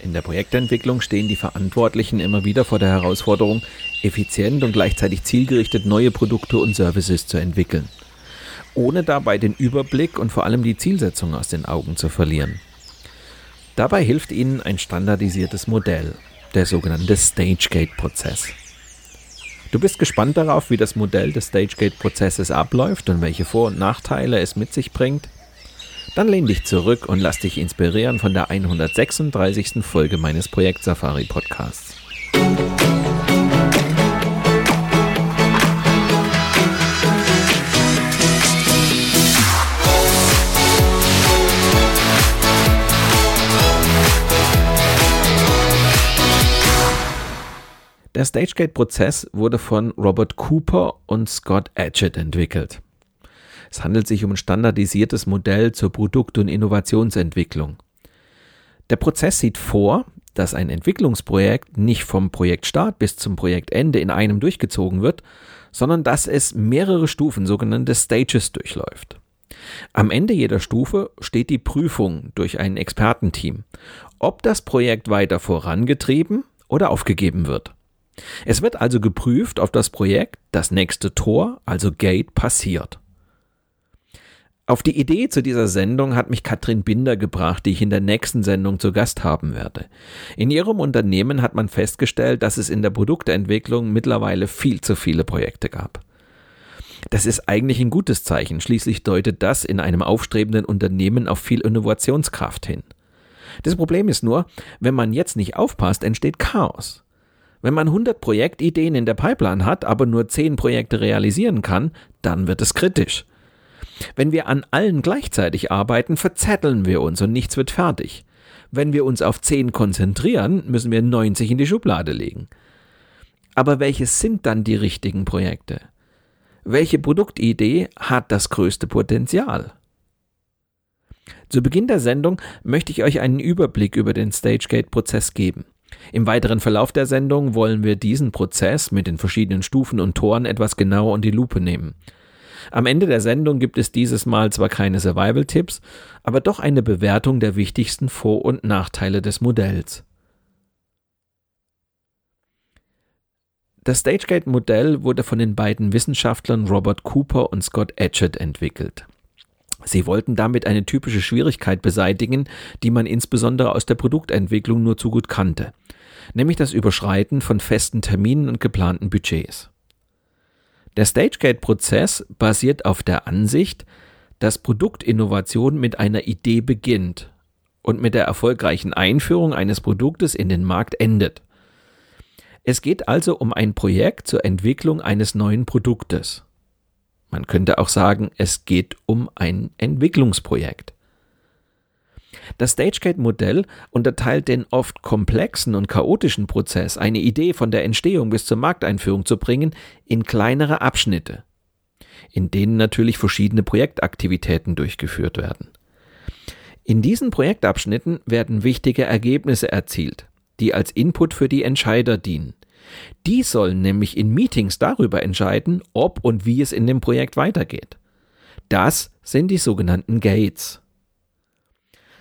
In der Projektentwicklung stehen die Verantwortlichen immer wieder vor der Herausforderung, effizient und gleichzeitig zielgerichtet neue Produkte und Services zu entwickeln, ohne dabei den Überblick und vor allem die Zielsetzung aus den Augen zu verlieren. Dabei hilft Ihnen ein standardisiertes Modell, der sogenannte Stage-Gate-Prozess. Du bist gespannt darauf, wie das Modell des Stage-Gate-Prozesses abläuft und welche Vor- und Nachteile es mit sich bringt? Dann lehn dich zurück und lass dich inspirieren von der 136. Folge meines Projekt Safari Podcasts. Der Stagegate-Prozess wurde von Robert Cooper und Scott Adgett entwickelt. Es handelt sich um ein standardisiertes Modell zur Produkt- und Innovationsentwicklung. Der Prozess sieht vor, dass ein Entwicklungsprojekt nicht vom Projektstart bis zum Projektende in einem durchgezogen wird, sondern dass es mehrere Stufen, sogenannte Stages, durchläuft. Am Ende jeder Stufe steht die Prüfung durch ein Expertenteam, ob das Projekt weiter vorangetrieben oder aufgegeben wird. Es wird also geprüft, ob das Projekt das nächste Tor, also Gate, passiert. Auf die Idee zu dieser Sendung hat mich Katrin Binder gebracht, die ich in der nächsten Sendung zu Gast haben werde. In ihrem Unternehmen hat man festgestellt, dass es in der Produktentwicklung mittlerweile viel zu viele Projekte gab. Das ist eigentlich ein gutes Zeichen, schließlich deutet das in einem aufstrebenden Unternehmen auf viel Innovationskraft hin. Das Problem ist nur, wenn man jetzt nicht aufpasst, entsteht Chaos. Wenn man 100 Projektideen in der Pipeline hat, aber nur 10 Projekte realisieren kann, dann wird es kritisch. Wenn wir an allen gleichzeitig arbeiten, verzetteln wir uns und nichts wird fertig. Wenn wir uns auf 10 konzentrieren, müssen wir 90 in die Schublade legen. Aber welches sind dann die richtigen Projekte? Welche Produktidee hat das größte Potenzial? Zu Beginn der Sendung möchte ich euch einen Überblick über den Stagegate-Prozess geben. Im weiteren Verlauf der Sendung wollen wir diesen Prozess mit den verschiedenen Stufen und Toren etwas genauer unter die Lupe nehmen. Am Ende der Sendung gibt es dieses Mal zwar keine Survival-Tipps, aber doch eine Bewertung der wichtigsten Vor- und Nachteile des Modells. Das Stagegate-Modell wurde von den beiden Wissenschaftlern Robert Cooper und Scott Adgett entwickelt. Sie wollten damit eine typische Schwierigkeit beseitigen, die man insbesondere aus der Produktentwicklung nur zu gut kannte, nämlich das Überschreiten von festen Terminen und geplanten Budgets. Der Stagegate-Prozess basiert auf der Ansicht, dass Produktinnovation mit einer Idee beginnt und mit der erfolgreichen Einführung eines Produktes in den Markt endet. Es geht also um ein Projekt zur Entwicklung eines neuen Produktes. Man könnte auch sagen, es geht um ein Entwicklungsprojekt. Das Stagegate-Modell unterteilt den oft komplexen und chaotischen Prozess, eine Idee von der Entstehung bis zur Markteinführung zu bringen, in kleinere Abschnitte, in denen natürlich verschiedene Projektaktivitäten durchgeführt werden. In diesen Projektabschnitten werden wichtige Ergebnisse erzielt, die als Input für die Entscheider dienen. Die sollen nämlich in Meetings darüber entscheiden, ob und wie es in dem Projekt weitergeht. Das sind die sogenannten Gates.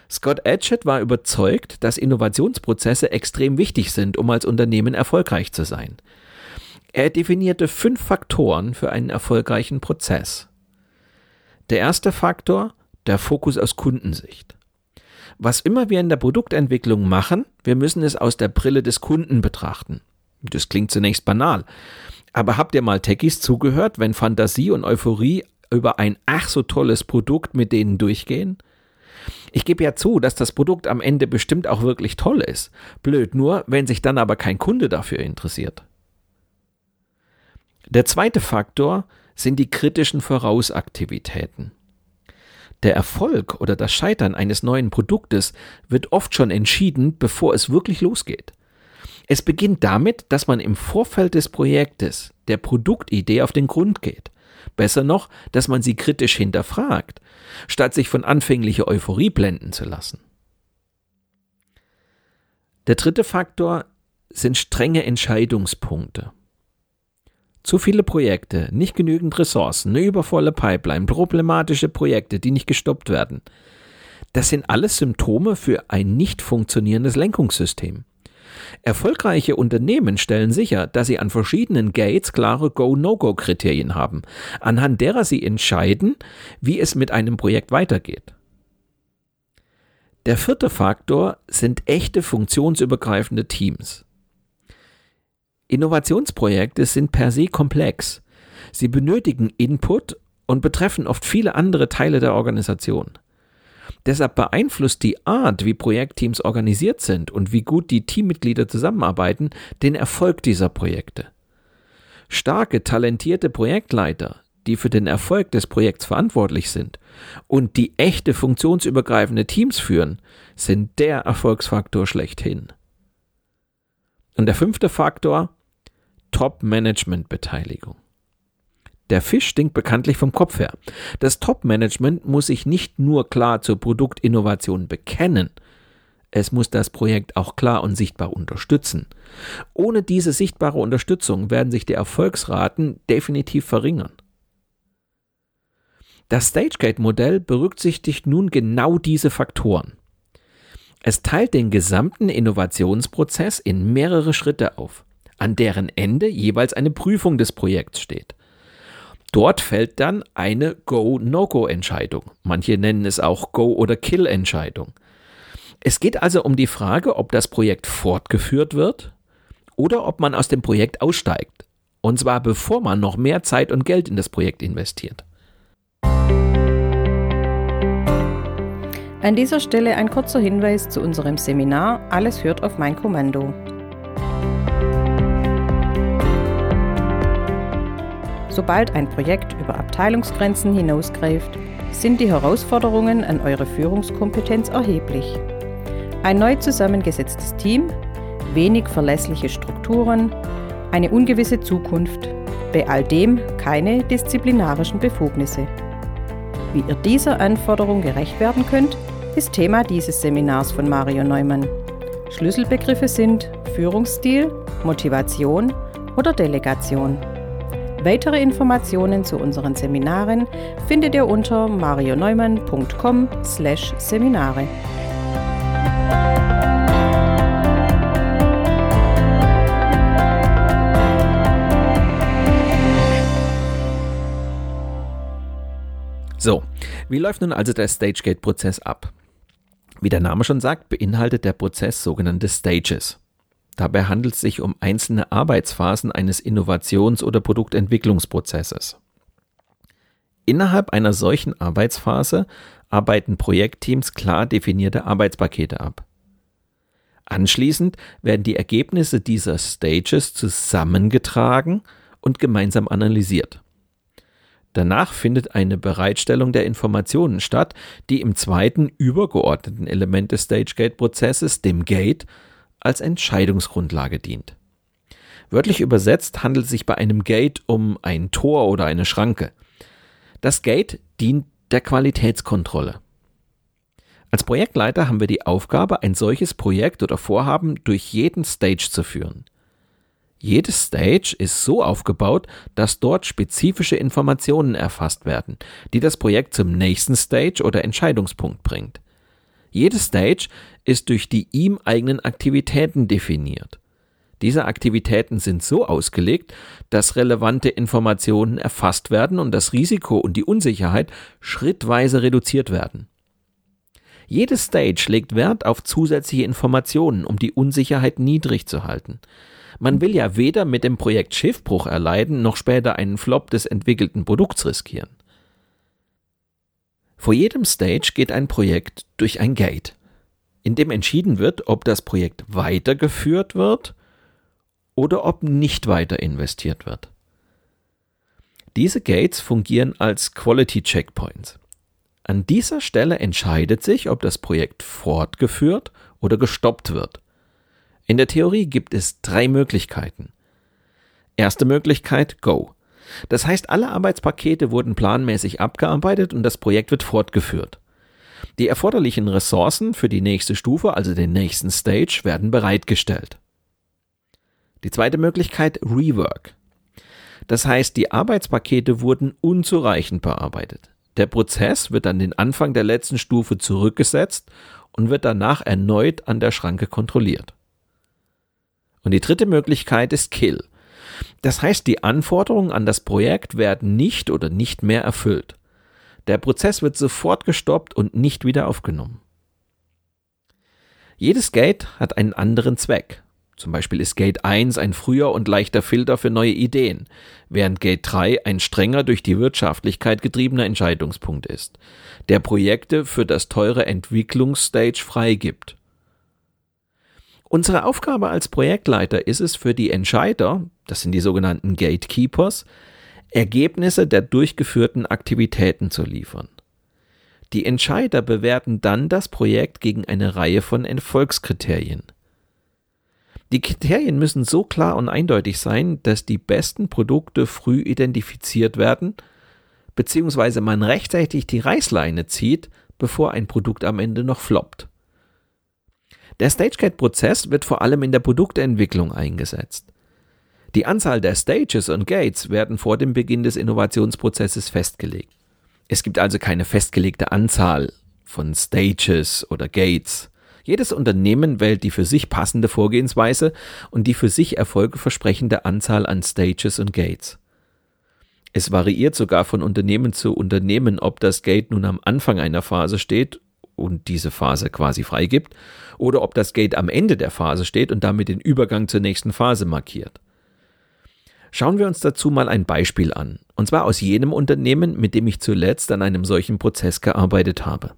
Scott Adgett war überzeugt, dass Innovationsprozesse extrem wichtig sind, um als Unternehmen erfolgreich zu sein. Er definierte fünf Faktoren für einen erfolgreichen Prozess. Der erste Faktor, der Fokus aus Kundensicht. Was immer wir in der Produktentwicklung machen, wir müssen es aus der Brille des Kunden betrachten. Das klingt zunächst banal. Aber habt ihr mal Techies zugehört, wenn Fantasie und Euphorie über ein ach so tolles Produkt mit denen durchgehen? Ich gebe ja zu, dass das Produkt am Ende bestimmt auch wirklich toll ist. Blöd nur, wenn sich dann aber kein Kunde dafür interessiert. Der zweite Faktor sind die kritischen Vorausaktivitäten. Der Erfolg oder das Scheitern eines neuen Produktes wird oft schon entschieden, bevor es wirklich losgeht. Es beginnt damit, dass man im Vorfeld des Projektes der Produktidee auf den Grund geht. Besser noch, dass man sie kritisch hinterfragt, statt sich von anfänglicher Euphorie blenden zu lassen. Der dritte Faktor sind strenge Entscheidungspunkte. Zu viele Projekte, nicht genügend Ressourcen, eine übervolle Pipeline, problematische Projekte, die nicht gestoppt werden. Das sind alles Symptome für ein nicht funktionierendes Lenkungssystem. Erfolgreiche Unternehmen stellen sicher, dass sie an verschiedenen Gates klare Go-No-Go-Kriterien haben, anhand derer sie entscheiden, wie es mit einem Projekt weitergeht. Der vierte Faktor sind echte funktionsübergreifende Teams. Innovationsprojekte sind per se komplex. Sie benötigen Input und betreffen oft viele andere Teile der Organisation. Deshalb beeinflusst die Art, wie Projektteams organisiert sind und wie gut die Teammitglieder zusammenarbeiten, den Erfolg dieser Projekte. Starke, talentierte Projektleiter, die für den Erfolg des Projekts verantwortlich sind und die echte funktionsübergreifende Teams führen, sind der Erfolgsfaktor schlechthin. Und der fünfte Faktor, Top-Management-Beteiligung. Der Fisch stinkt bekanntlich vom Kopf her. Das Top-Management muss sich nicht nur klar zur Produktinnovation bekennen, es muss das Projekt auch klar und sichtbar unterstützen. Ohne diese sichtbare Unterstützung werden sich die Erfolgsraten definitiv verringern. Das Stagegate-Modell berücksichtigt nun genau diese Faktoren. Es teilt den gesamten Innovationsprozess in mehrere Schritte auf, an deren Ende jeweils eine Prüfung des Projekts steht. Dort fällt dann eine Go-No-Go-Entscheidung. Manche nennen es auch Go- oder Kill-Entscheidung. Es geht also um die Frage, ob das Projekt fortgeführt wird oder ob man aus dem Projekt aussteigt. Und zwar bevor man noch mehr Zeit und Geld in das Projekt investiert. An dieser Stelle ein kurzer Hinweis zu unserem Seminar Alles hört auf mein Kommando. Sobald ein Projekt über Abteilungsgrenzen hinausgreift, sind die Herausforderungen an eure Führungskompetenz erheblich. Ein neu zusammengesetztes Team, wenig verlässliche Strukturen, eine ungewisse Zukunft, bei all dem keine disziplinarischen Befugnisse. Wie ihr dieser Anforderung gerecht werden könnt, ist Thema dieses Seminars von Mario Neumann. Schlüsselbegriffe sind Führungsstil, Motivation oder Delegation. Weitere Informationen zu unseren Seminaren findet ihr unter marioneumann.com/seminare. So, wie läuft nun also der Stagegate-Prozess ab? Wie der Name schon sagt, beinhaltet der Prozess sogenannte Stages. Dabei handelt es sich um einzelne Arbeitsphasen eines Innovations- oder Produktentwicklungsprozesses. Innerhalb einer solchen Arbeitsphase arbeiten Projektteams klar definierte Arbeitspakete ab. Anschließend werden die Ergebnisse dieser Stages zusammengetragen und gemeinsam analysiert. Danach findet eine Bereitstellung der Informationen statt, die im zweiten übergeordneten Element des Stagegate-Prozesses, dem Gate, als Entscheidungsgrundlage dient. Wörtlich übersetzt handelt es sich bei einem Gate um ein Tor oder eine Schranke. Das Gate dient der Qualitätskontrolle. Als Projektleiter haben wir die Aufgabe, ein solches Projekt oder Vorhaben durch jeden Stage zu führen. Jedes Stage ist so aufgebaut, dass dort spezifische Informationen erfasst werden, die das Projekt zum nächsten Stage oder Entscheidungspunkt bringt. Jede Stage ist durch die ihm eigenen Aktivitäten definiert. Diese Aktivitäten sind so ausgelegt, dass relevante Informationen erfasst werden und das Risiko und die Unsicherheit schrittweise reduziert werden. Jede Stage legt Wert auf zusätzliche Informationen, um die Unsicherheit niedrig zu halten. Man will ja weder mit dem Projekt Schiffbruch erleiden, noch später einen Flop des entwickelten Produkts riskieren. Vor jedem Stage geht ein Projekt durch ein Gate, in dem entschieden wird, ob das Projekt weitergeführt wird oder ob nicht weiter investiert wird. Diese Gates fungieren als Quality Checkpoints. An dieser Stelle entscheidet sich, ob das Projekt fortgeführt oder gestoppt wird. In der Theorie gibt es drei Möglichkeiten. Erste Möglichkeit, Go. Das heißt, alle Arbeitspakete wurden planmäßig abgearbeitet und das Projekt wird fortgeführt. Die erforderlichen Ressourcen für die nächste Stufe, also den nächsten Stage, werden bereitgestellt. Die zweite Möglichkeit, Rework. Das heißt, die Arbeitspakete wurden unzureichend bearbeitet. Der Prozess wird an den Anfang der letzten Stufe zurückgesetzt und wird danach erneut an der Schranke kontrolliert. Und die dritte Möglichkeit ist Kill. Das heißt, die Anforderungen an das Projekt werden nicht oder nicht mehr erfüllt. Der Prozess wird sofort gestoppt und nicht wieder aufgenommen. Jedes Gate hat einen anderen Zweck. Zum Beispiel ist Gate 1 ein früher und leichter Filter für neue Ideen, während Gate 3 ein strenger durch die Wirtschaftlichkeit getriebener Entscheidungspunkt ist, der Projekte für das teure Entwicklungsstage freigibt. Unsere Aufgabe als Projektleiter ist es für die Entscheider, das sind die sogenannten Gatekeepers, Ergebnisse der durchgeführten Aktivitäten zu liefern. Die Entscheider bewerten dann das Projekt gegen eine Reihe von Erfolgskriterien. Die Kriterien müssen so klar und eindeutig sein, dass die besten Produkte früh identifiziert werden, beziehungsweise man rechtzeitig die Reißleine zieht, bevor ein Produkt am Ende noch floppt. Der StageGate-Prozess wird vor allem in der Produktentwicklung eingesetzt. Die Anzahl der Stages und Gates werden vor dem Beginn des Innovationsprozesses festgelegt. Es gibt also keine festgelegte Anzahl von Stages oder Gates. Jedes Unternehmen wählt die für sich passende Vorgehensweise und die für sich erfolgeversprechende Anzahl an Stages und Gates. Es variiert sogar von Unternehmen zu Unternehmen, ob das Gate nun am Anfang einer Phase steht und diese Phase quasi freigibt, oder ob das Gate am Ende der Phase steht und damit den Übergang zur nächsten Phase markiert. Schauen wir uns dazu mal ein Beispiel an, und zwar aus jenem Unternehmen, mit dem ich zuletzt an einem solchen Prozess gearbeitet habe.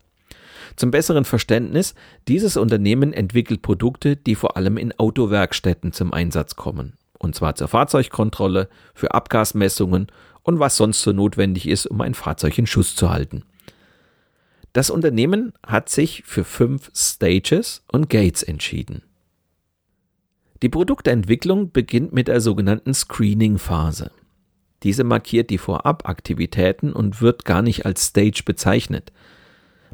Zum besseren Verständnis, dieses Unternehmen entwickelt Produkte, die vor allem in Autowerkstätten zum Einsatz kommen. Und zwar zur Fahrzeugkontrolle, für Abgasmessungen und was sonst so notwendig ist, um ein Fahrzeug in Schuss zu halten. Das Unternehmen hat sich für fünf Stages und Gates entschieden. Die Produktentwicklung beginnt mit der sogenannten Screening-Phase. Diese markiert die Vorabaktivitäten und wird gar nicht als Stage bezeichnet.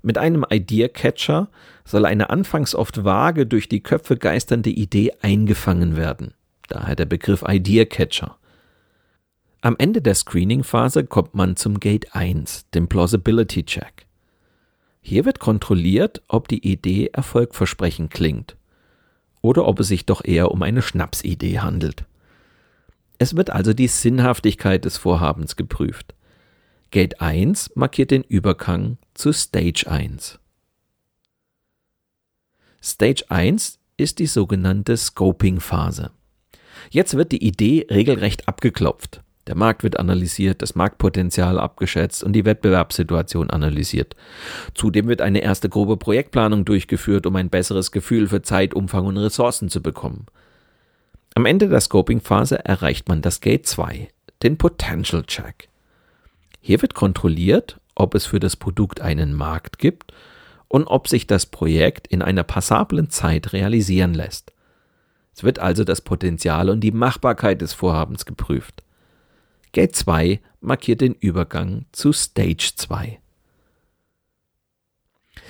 Mit einem Idea Catcher soll eine anfangs oft vage durch die Köpfe geisternde Idee eingefangen werden. Daher der Begriff Idea Catcher. Am Ende der Screening-Phase kommt man zum Gate 1, dem Plausibility Check. Hier wird kontrolliert, ob die Idee erfolgversprechend klingt oder ob es sich doch eher um eine Schnapsidee handelt. Es wird also die Sinnhaftigkeit des Vorhabens geprüft. Gate 1 markiert den Übergang zu Stage 1. Stage 1 ist die sogenannte Scoping-Phase. Jetzt wird die Idee regelrecht abgeklopft. Der Markt wird analysiert, das Marktpotenzial abgeschätzt und die Wettbewerbssituation analysiert. Zudem wird eine erste grobe Projektplanung durchgeführt, um ein besseres Gefühl für Zeit, Umfang und Ressourcen zu bekommen. Am Ende der Scoping-Phase erreicht man das Gate 2, den Potential Check. Hier wird kontrolliert, ob es für das Produkt einen Markt gibt und ob sich das Projekt in einer passablen Zeit realisieren lässt. Es wird also das Potenzial und die Machbarkeit des Vorhabens geprüft. Gate 2 markiert den Übergang zu Stage 2.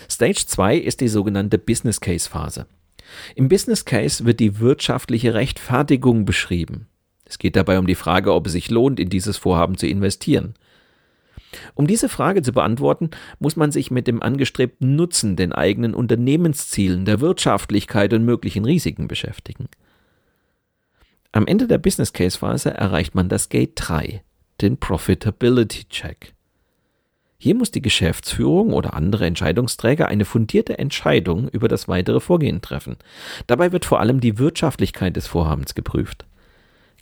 Stage 2 ist die sogenannte Business Case Phase. Im Business Case wird die wirtschaftliche Rechtfertigung beschrieben. Es geht dabei um die Frage, ob es sich lohnt, in dieses Vorhaben zu investieren. Um diese Frage zu beantworten, muss man sich mit dem angestrebten Nutzen, den eigenen Unternehmenszielen, der Wirtschaftlichkeit und möglichen Risiken beschäftigen. Am Ende der Business Case Phase erreicht man das Gate 3, den Profitability Check. Hier muss die Geschäftsführung oder andere Entscheidungsträger eine fundierte Entscheidung über das weitere Vorgehen treffen. Dabei wird vor allem die Wirtschaftlichkeit des Vorhabens geprüft.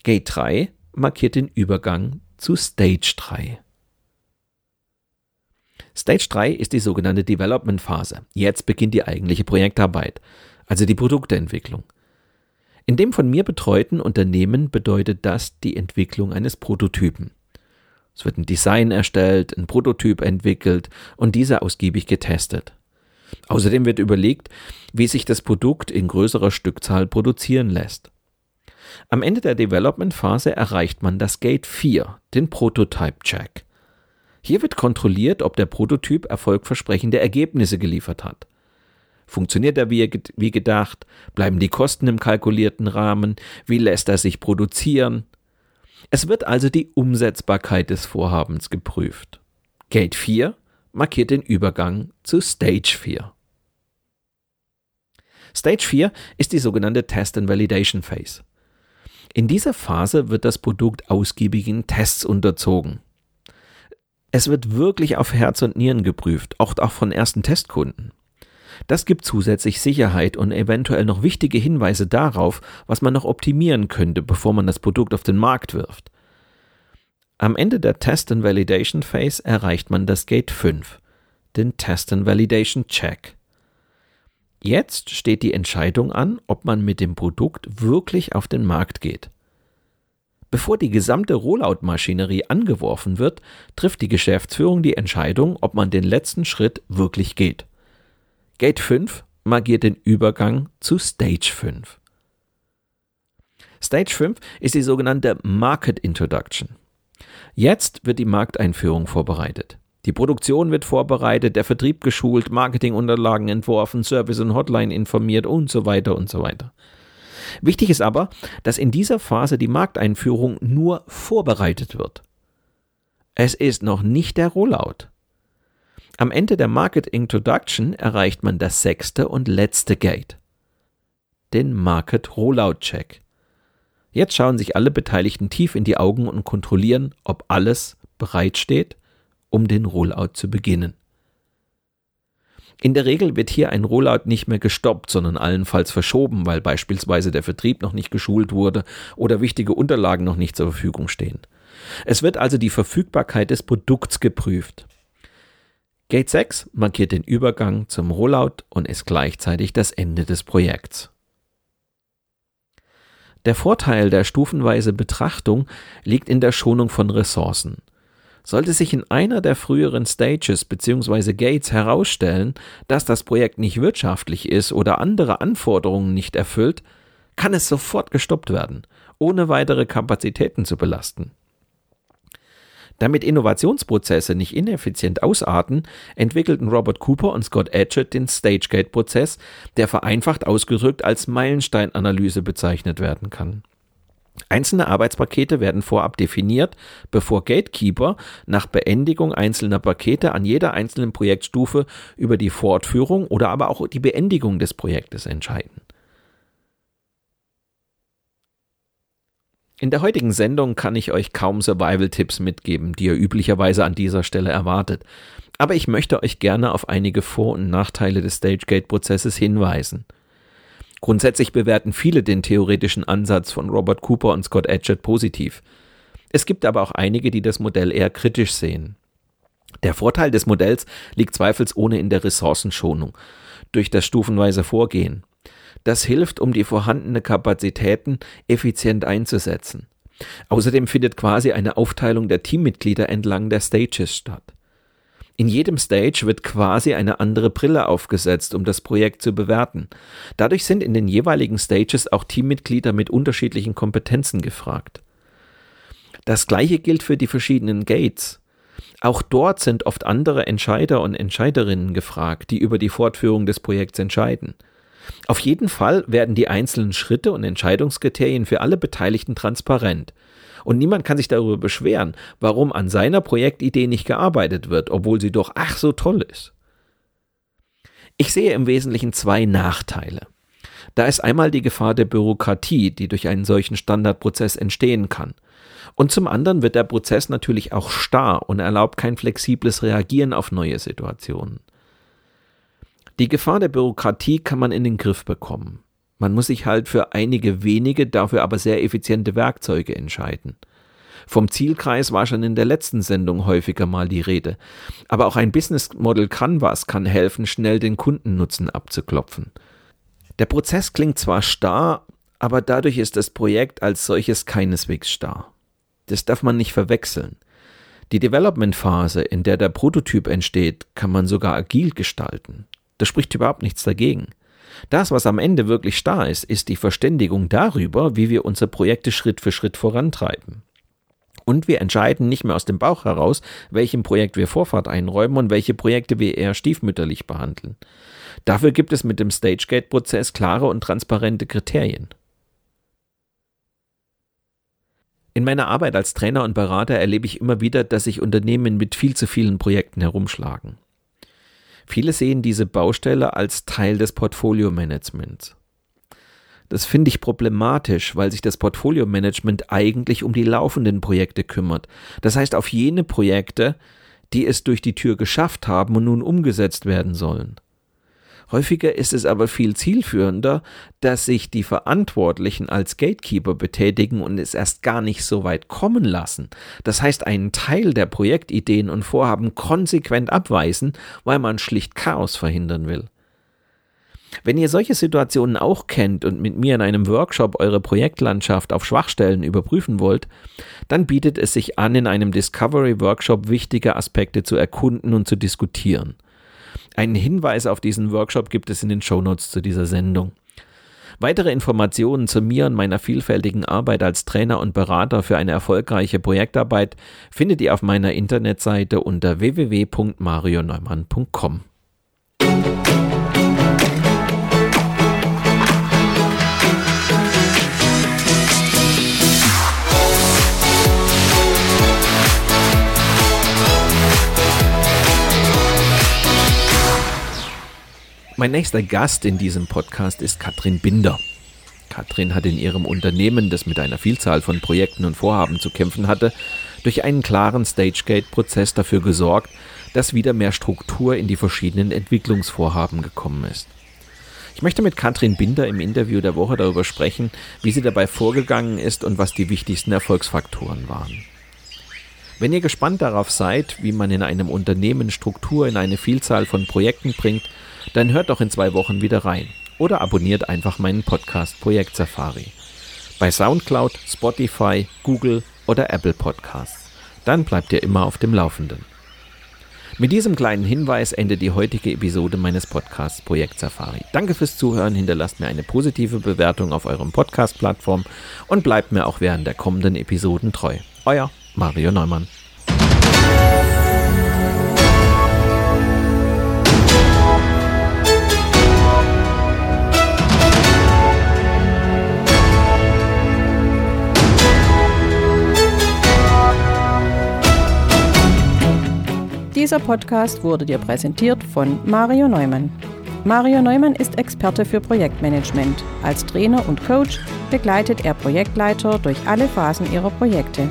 Gate 3 markiert den Übergang zu Stage 3. Stage 3 ist die sogenannte Development Phase. Jetzt beginnt die eigentliche Projektarbeit, also die Produktentwicklung. In dem von mir betreuten Unternehmen bedeutet das die Entwicklung eines Prototypen. Es wird ein Design erstellt, ein Prototyp entwickelt und dieser ausgiebig getestet. Außerdem wird überlegt, wie sich das Produkt in größerer Stückzahl produzieren lässt. Am Ende der Development-Phase erreicht man das Gate 4, den Prototype-Check. Hier wird kontrolliert, ob der Prototyp erfolgversprechende Ergebnisse geliefert hat. Funktioniert er wie, wie gedacht? Bleiben die Kosten im kalkulierten Rahmen? Wie lässt er sich produzieren? Es wird also die Umsetzbarkeit des Vorhabens geprüft. Gate 4 markiert den Übergang zu Stage 4. Stage 4 ist die sogenannte Test and Validation Phase. In dieser Phase wird das Produkt ausgiebigen Tests unterzogen. Es wird wirklich auf Herz und Nieren geprüft, auch, auch von ersten Testkunden. Das gibt zusätzlich Sicherheit und eventuell noch wichtige Hinweise darauf, was man noch optimieren könnte, bevor man das Produkt auf den Markt wirft. Am Ende der Test and Validation Phase erreicht man das Gate 5, den Test and Validation Check. Jetzt steht die Entscheidung an, ob man mit dem Produkt wirklich auf den Markt geht. Bevor die gesamte Rollout-Maschinerie angeworfen wird, trifft die Geschäftsführung die Entscheidung, ob man den letzten Schritt wirklich geht. Gate 5 markiert den Übergang zu Stage 5. Stage 5 ist die sogenannte Market Introduction. Jetzt wird die Markteinführung vorbereitet. Die Produktion wird vorbereitet, der Vertrieb geschult, Marketingunterlagen entworfen, Service und Hotline informiert und so weiter und so weiter. Wichtig ist aber, dass in dieser Phase die Markteinführung nur vorbereitet wird. Es ist noch nicht der Rollout. Am Ende der Market Introduction erreicht man das sechste und letzte Gate, den Market Rollout Check. Jetzt schauen sich alle Beteiligten tief in die Augen und kontrollieren, ob alles bereitsteht, um den Rollout zu beginnen. In der Regel wird hier ein Rollout nicht mehr gestoppt, sondern allenfalls verschoben, weil beispielsweise der Vertrieb noch nicht geschult wurde oder wichtige Unterlagen noch nicht zur Verfügung stehen. Es wird also die Verfügbarkeit des Produkts geprüft. Gate 6 markiert den Übergang zum Rollout und ist gleichzeitig das Ende des Projekts. Der Vorteil der stufenweise Betrachtung liegt in der Schonung von Ressourcen. Sollte sich in einer der früheren Stages bzw. Gates herausstellen, dass das Projekt nicht wirtschaftlich ist oder andere Anforderungen nicht erfüllt, kann es sofort gestoppt werden, ohne weitere Kapazitäten zu belasten. Damit Innovationsprozesse nicht ineffizient ausarten, entwickelten Robert Cooper und Scott Edgett den Stagegate-Prozess, der vereinfacht ausgedrückt als Meilensteinanalyse bezeichnet werden kann. Einzelne Arbeitspakete werden vorab definiert, bevor Gatekeeper nach Beendigung einzelner Pakete an jeder einzelnen Projektstufe über die Fortführung oder aber auch die Beendigung des Projektes entscheiden. In der heutigen Sendung kann ich euch kaum Survival-Tipps mitgeben, die ihr üblicherweise an dieser Stelle erwartet. Aber ich möchte euch gerne auf einige Vor- und Nachteile des Stagegate-Prozesses hinweisen. Grundsätzlich bewerten viele den theoretischen Ansatz von Robert Cooper und Scott Edgett positiv. Es gibt aber auch einige, die das Modell eher kritisch sehen. Der Vorteil des Modells liegt zweifelsohne in der Ressourcenschonung durch das stufenweise Vorgehen. Das hilft, um die vorhandene Kapazitäten effizient einzusetzen. Außerdem findet quasi eine Aufteilung der Teammitglieder entlang der Stages statt. In jedem Stage wird quasi eine andere Brille aufgesetzt, um das Projekt zu bewerten. Dadurch sind in den jeweiligen Stages auch Teammitglieder mit unterschiedlichen Kompetenzen gefragt. Das gleiche gilt für die verschiedenen Gates. Auch dort sind oft andere Entscheider und Entscheiderinnen gefragt, die über die Fortführung des Projekts entscheiden. Auf jeden Fall werden die einzelnen Schritte und Entscheidungskriterien für alle Beteiligten transparent. Und niemand kann sich darüber beschweren, warum an seiner Projektidee nicht gearbeitet wird, obwohl sie doch ach so toll ist. Ich sehe im Wesentlichen zwei Nachteile. Da ist einmal die Gefahr der Bürokratie, die durch einen solchen Standardprozess entstehen kann. Und zum anderen wird der Prozess natürlich auch starr und erlaubt kein flexibles Reagieren auf neue Situationen. Die Gefahr der Bürokratie kann man in den Griff bekommen. Man muss sich halt für einige wenige, dafür aber sehr effiziente Werkzeuge entscheiden. Vom Zielkreis war schon in der letzten Sendung häufiger mal die Rede. Aber auch ein Business Model Canvas kann helfen, schnell den Kundennutzen abzuklopfen. Der Prozess klingt zwar starr, aber dadurch ist das Projekt als solches keineswegs starr. Das darf man nicht verwechseln. Die Development-Phase, in der der Prototyp entsteht, kann man sogar agil gestalten. Da spricht überhaupt nichts dagegen. Das, was am Ende wirklich starr ist, ist die Verständigung darüber, wie wir unsere Projekte Schritt für Schritt vorantreiben. Und wir entscheiden nicht mehr aus dem Bauch heraus, welchem Projekt wir Vorfahrt einräumen und welche Projekte wir eher stiefmütterlich behandeln. Dafür gibt es mit dem Stagegate-Prozess klare und transparente Kriterien. In meiner Arbeit als Trainer und Berater erlebe ich immer wieder, dass sich Unternehmen mit viel zu vielen Projekten herumschlagen. Viele sehen diese Baustelle als Teil des Portfolio-Managements. Das finde ich problematisch, weil sich das Portfolio-Management eigentlich um die laufenden Projekte kümmert. Das heißt auf jene Projekte, die es durch die Tür geschafft haben und nun umgesetzt werden sollen. Häufiger ist es aber viel zielführender, dass sich die Verantwortlichen als Gatekeeper betätigen und es erst gar nicht so weit kommen lassen. Das heißt, einen Teil der Projektideen und Vorhaben konsequent abweisen, weil man schlicht Chaos verhindern will. Wenn ihr solche Situationen auch kennt und mit mir in einem Workshop eure Projektlandschaft auf Schwachstellen überprüfen wollt, dann bietet es sich an, in einem Discovery Workshop wichtige Aspekte zu erkunden und zu diskutieren. Einen Hinweis auf diesen Workshop gibt es in den Shownotes zu dieser Sendung. Weitere Informationen zu mir und meiner vielfältigen Arbeit als Trainer und Berater für eine erfolgreiche Projektarbeit findet ihr auf meiner Internetseite unter www.marioneumann.com. Mein nächster Gast in diesem Podcast ist Katrin Binder. Katrin hat in ihrem Unternehmen, das mit einer Vielzahl von Projekten und Vorhaben zu kämpfen hatte, durch einen klaren Stagegate-Prozess dafür gesorgt, dass wieder mehr Struktur in die verschiedenen Entwicklungsvorhaben gekommen ist. Ich möchte mit Katrin Binder im Interview der Woche darüber sprechen, wie sie dabei vorgegangen ist und was die wichtigsten Erfolgsfaktoren waren. Wenn ihr gespannt darauf seid, wie man in einem Unternehmen Struktur in eine Vielzahl von Projekten bringt, dann hört doch in zwei Wochen wieder rein oder abonniert einfach meinen Podcast Projekt Safari bei SoundCloud, Spotify, Google oder Apple Podcasts. Dann bleibt ihr immer auf dem Laufenden. Mit diesem kleinen Hinweis endet die heutige Episode meines Podcasts Projekt Safari. Danke fürs Zuhören, hinterlasst mir eine positive Bewertung auf eurem Podcast-Plattform und bleibt mir auch während der kommenden Episoden treu. Euer Mario Neumann. Dieser Podcast wurde dir präsentiert von Mario Neumann. Mario Neumann ist Experte für Projektmanagement. Als Trainer und Coach begleitet er Projektleiter durch alle Phasen ihrer Projekte.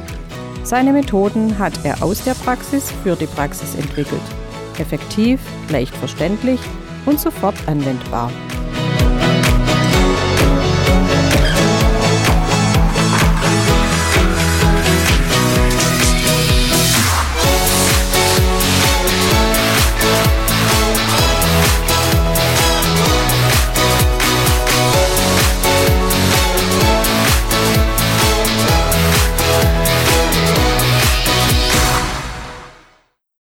Seine Methoden hat er aus der Praxis für die Praxis entwickelt. Effektiv, leicht verständlich und sofort anwendbar.